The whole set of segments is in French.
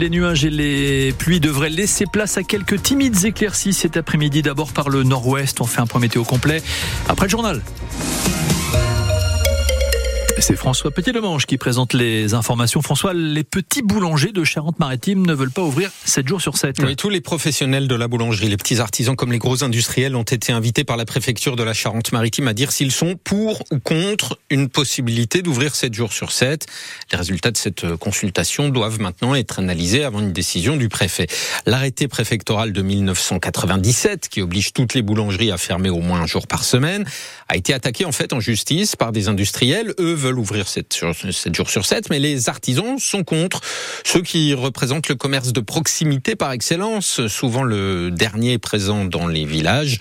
Les nuages et les pluies devraient laisser place à quelques timides éclaircies cet après-midi. D'abord par le nord-ouest. On fait un point météo complet après le journal. C'est François Petit-Demange qui présente les informations. François, les petits boulangers de Charente-Maritime ne veulent pas ouvrir 7 jours sur 7. Oui, tous les professionnels de la boulangerie, les petits artisans comme les gros industriels ont été invités par la préfecture de la Charente-Maritime à dire s'ils sont pour ou contre une possibilité d'ouvrir 7 jours sur 7. Les résultats de cette consultation doivent maintenant être analysés avant une décision du préfet. L'arrêté préfectoral de 1997, qui oblige toutes les boulangeries à fermer au moins un jour par semaine, a été attaqué en fait en justice par des industriels. Eux veulent ouvrir 7, jours sur 7, mais les artisans sont contre. Ceux qui représentent le commerce de proximité par excellence, souvent le dernier présent dans les villages,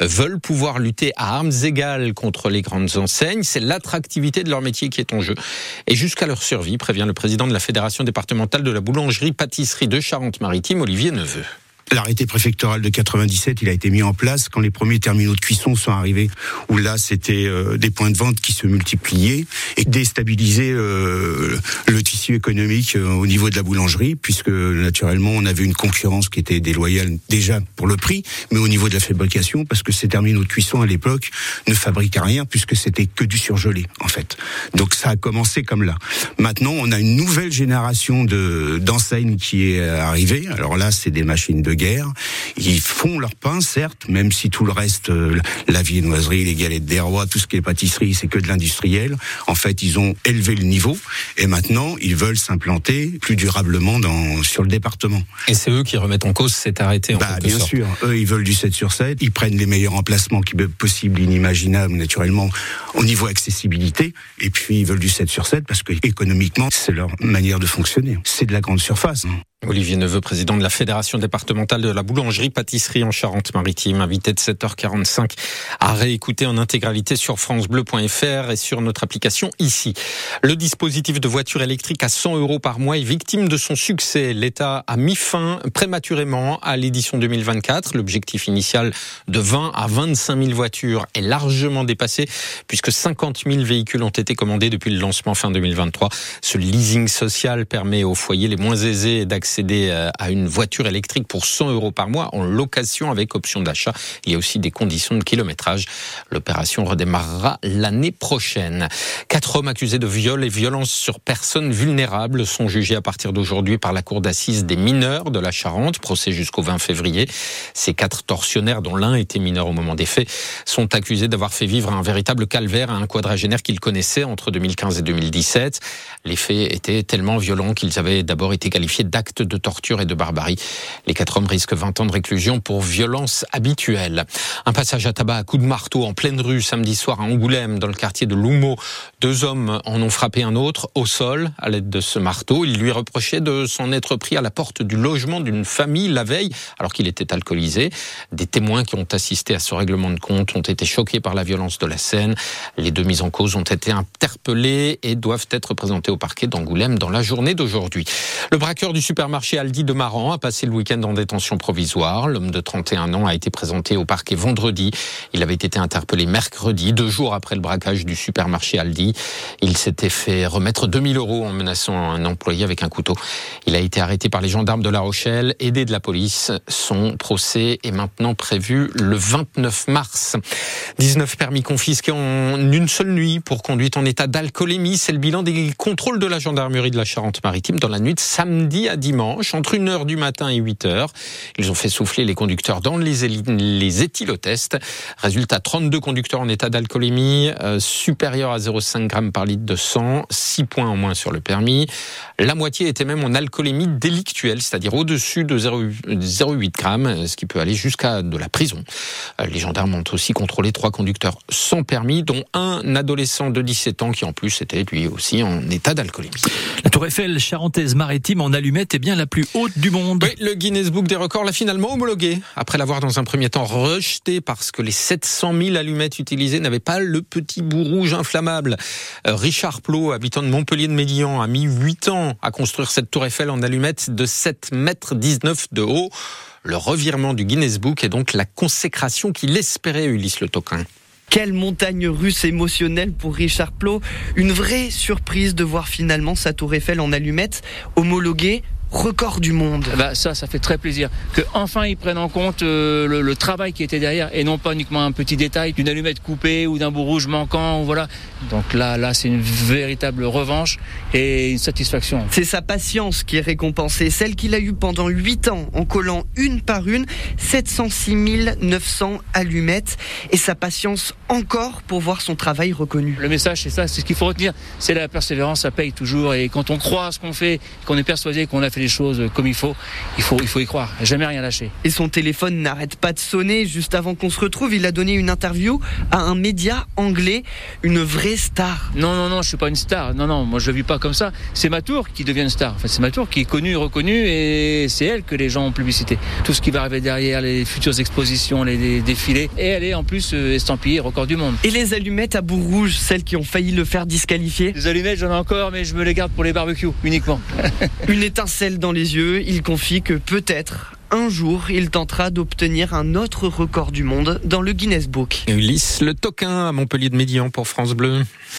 veulent pouvoir lutter à armes égales contre les grandes enseignes. C'est l'attractivité de leur métier qui est en jeu. Et jusqu'à leur survie, prévient le président de la Fédération départementale de la boulangerie-pâtisserie de Charente-Maritime, Olivier Neveu. L'arrêté préfectoral de 97, il a été mis en place quand les premiers terminaux de cuisson sont arrivés, où là c'était euh, des points de vente qui se multipliaient et déstabilisaient euh, le tissu économique euh, au niveau de la boulangerie, puisque naturellement on avait une concurrence qui était déloyale déjà pour le prix, mais au niveau de la fabrication, parce que ces terminaux de cuisson à l'époque ne fabriquaient rien, puisque c'était que du surgelé en fait. Donc ça a commencé comme là. Maintenant, on a une nouvelle génération de d'enseignes qui est arrivée. Alors là, c'est des machines de guerre. Ils font leur pain, certes, même si tout le reste, euh, la viennoiserie, les galettes des rois, tout ce qui est pâtisserie, c'est que de l'industriel. En fait, ils ont élevé le niveau et maintenant, ils veulent s'implanter plus durablement dans, sur le département. Et c'est eux qui remettent en cause cet arrêté, en bah, Bien sûr. Eux, ils veulent du 7 sur 7. Ils prennent les meilleurs emplacements qui possibles, inimaginables, naturellement, au niveau accessibilité. Et puis, ils veulent du 7 sur 7 parce que économiquement, c'est leur manière de fonctionner. C'est de la grande surface. Olivier Neveu, président de la Fédération départementale de la boulangerie-pâtisserie en Charente-Maritime, invité de 7h45 à réécouter en intégralité sur francebleu.fr et sur notre application ici. Le dispositif de voiture électrique à 100 euros par mois est victime de son succès. L'État a mis fin prématurément à l'édition 2024. L'objectif initial de 20 à 25 000 voitures est largement dépassé puisque 50 000 véhicules ont été commandés depuis le lancement fin 2023. Ce leasing social permet aux foyers les moins aisés d'accéder accéder euh, à une voiture électrique pour 100 euros par mois en location avec option d'achat. Il y a aussi des conditions de kilométrage. L'opération redémarrera l'année prochaine. Quatre hommes accusés de viol et violence sur personnes vulnérables sont jugés à partir d'aujourd'hui par la cour d'assises des mineurs de la Charente, procès jusqu'au 20 février. Ces quatre tortionnaires, dont l'un était mineur au moment des faits, sont accusés d'avoir fait vivre un véritable calvaire à un quadragénaire qu'ils connaissaient entre 2015 et 2017. Les faits étaient tellement violents qu'ils avaient d'abord été qualifiés d'actes de torture et de barbarie. Les quatre hommes risquent 20 ans de réclusion pour violence habituelle. Un passage à tabac à coups de marteau en pleine rue samedi soir à Angoulême, dans le quartier de Loumeau. Deux hommes en ont frappé un autre au sol à l'aide de ce marteau. Ils lui reprochaient de s'en être pris à la porte du logement d'une famille la veille, alors qu'il était alcoolisé. Des témoins qui ont assisté à ce règlement de compte ont été choqués par la violence de la scène. Les deux mises en cause ont été interpellés et doivent être présentés au parquet d'Angoulême dans la journée d'aujourd'hui. Le braqueur du supermarché marché Aldi de Maran a passé le week-end en détention provisoire. L'homme de 31 ans a été présenté au parquet vendredi. Il avait été interpellé mercredi, deux jours après le braquage du supermarché Aldi. Il s'était fait remettre 2000 euros en menaçant un employé avec un couteau. Il a été arrêté par les gendarmes de La Rochelle, aidé de la police. Son procès est maintenant prévu le 29 mars. 19 permis confisqués en une seule nuit pour conduite en état d'alcoolémie. C'est le bilan des contrôles de la gendarmerie de la Charente-Maritime dans la nuit de samedi à dimanche entre 1h du matin et 8h. Ils ont fait souffler les conducteurs dans les, les éthylotests. Résultat, 32 conducteurs en état d'alcoolémie, euh, supérieur à 0,5 g par litre de sang, 6 points en moins sur le permis. La moitié était même en alcoolémie délictuelle, c'est-à-dire au-dessus de 0,8 g, ce qui peut aller jusqu'à de la prison. Euh, les gendarmes ont aussi contrôlé trois conducteurs sans permis, dont un adolescent de 17 ans qui en plus était lui aussi en état d'alcoolémie. La Tour Eiffel charentaise maritime en allumette est bien la plus haute du monde. Oui, le Guinness Book des records l'a finalement homologué. Après l'avoir dans un premier temps rejeté parce que les 700 000 allumettes utilisées n'avaient pas le petit bout rouge inflammable. Euh, Richard Plot, habitant de Montpellier de Médillan, a mis 8 ans à construire cette tour Eiffel en allumettes de 7 mètres 19 de haut. Le revirement du Guinness Book est donc la consécration qu'il espérait, Ulysse Le Toquin. Quelle montagne russe émotionnelle pour Richard Plot. Une vraie surprise de voir finalement sa tour Eiffel en allumettes homologuée record du monde. Bah ça, ça fait très plaisir que enfin ils prennent en compte euh, le, le, travail qui était derrière et non pas uniquement un petit détail d'une allumette coupée ou d'un bout rouge manquant. Voilà. Donc là, là, c'est une véritable revanche et une satisfaction. C'est sa patience qui est récompensée, celle qu'il a eue pendant 8 ans en collant une par une 706 900 allumettes et sa patience encore pour voir son travail reconnu. Le message, c'est ça, c'est ce qu'il faut retenir, c'est la persévérance, ça paye toujours et quand on croit à ce qu'on fait, qu'on est persuadé qu'on a fait les choses comme il faut, il faut, il faut y croire, jamais rien lâcher. Et son téléphone n'arrête pas de sonner. Juste avant qu'on se retrouve, il a donné une interview à un média anglais, une vraie star. Non, non, non, je suis pas une star. Non, non, moi je le vis pas comme ça. C'est ma tour qui devient une star. Enfin, c'est ma tour qui est connue, reconnue et c'est elle que les gens ont publicité. Tout ce qui va arriver derrière, les futures expositions, les, défilés. Et elle est en plus euh, estampillée record du monde. Et les allumettes à bout rouge, celles qui ont failli le faire disqualifier Les allumettes, j'en ai encore, mais je me les garde pour les barbecues uniquement. une dans les yeux, il confie que peut-être un jour, il tentera d'obtenir un autre record du monde dans le Guinness Book. Ulysse Le Toquin à Montpellier de Médian pour France Bleu.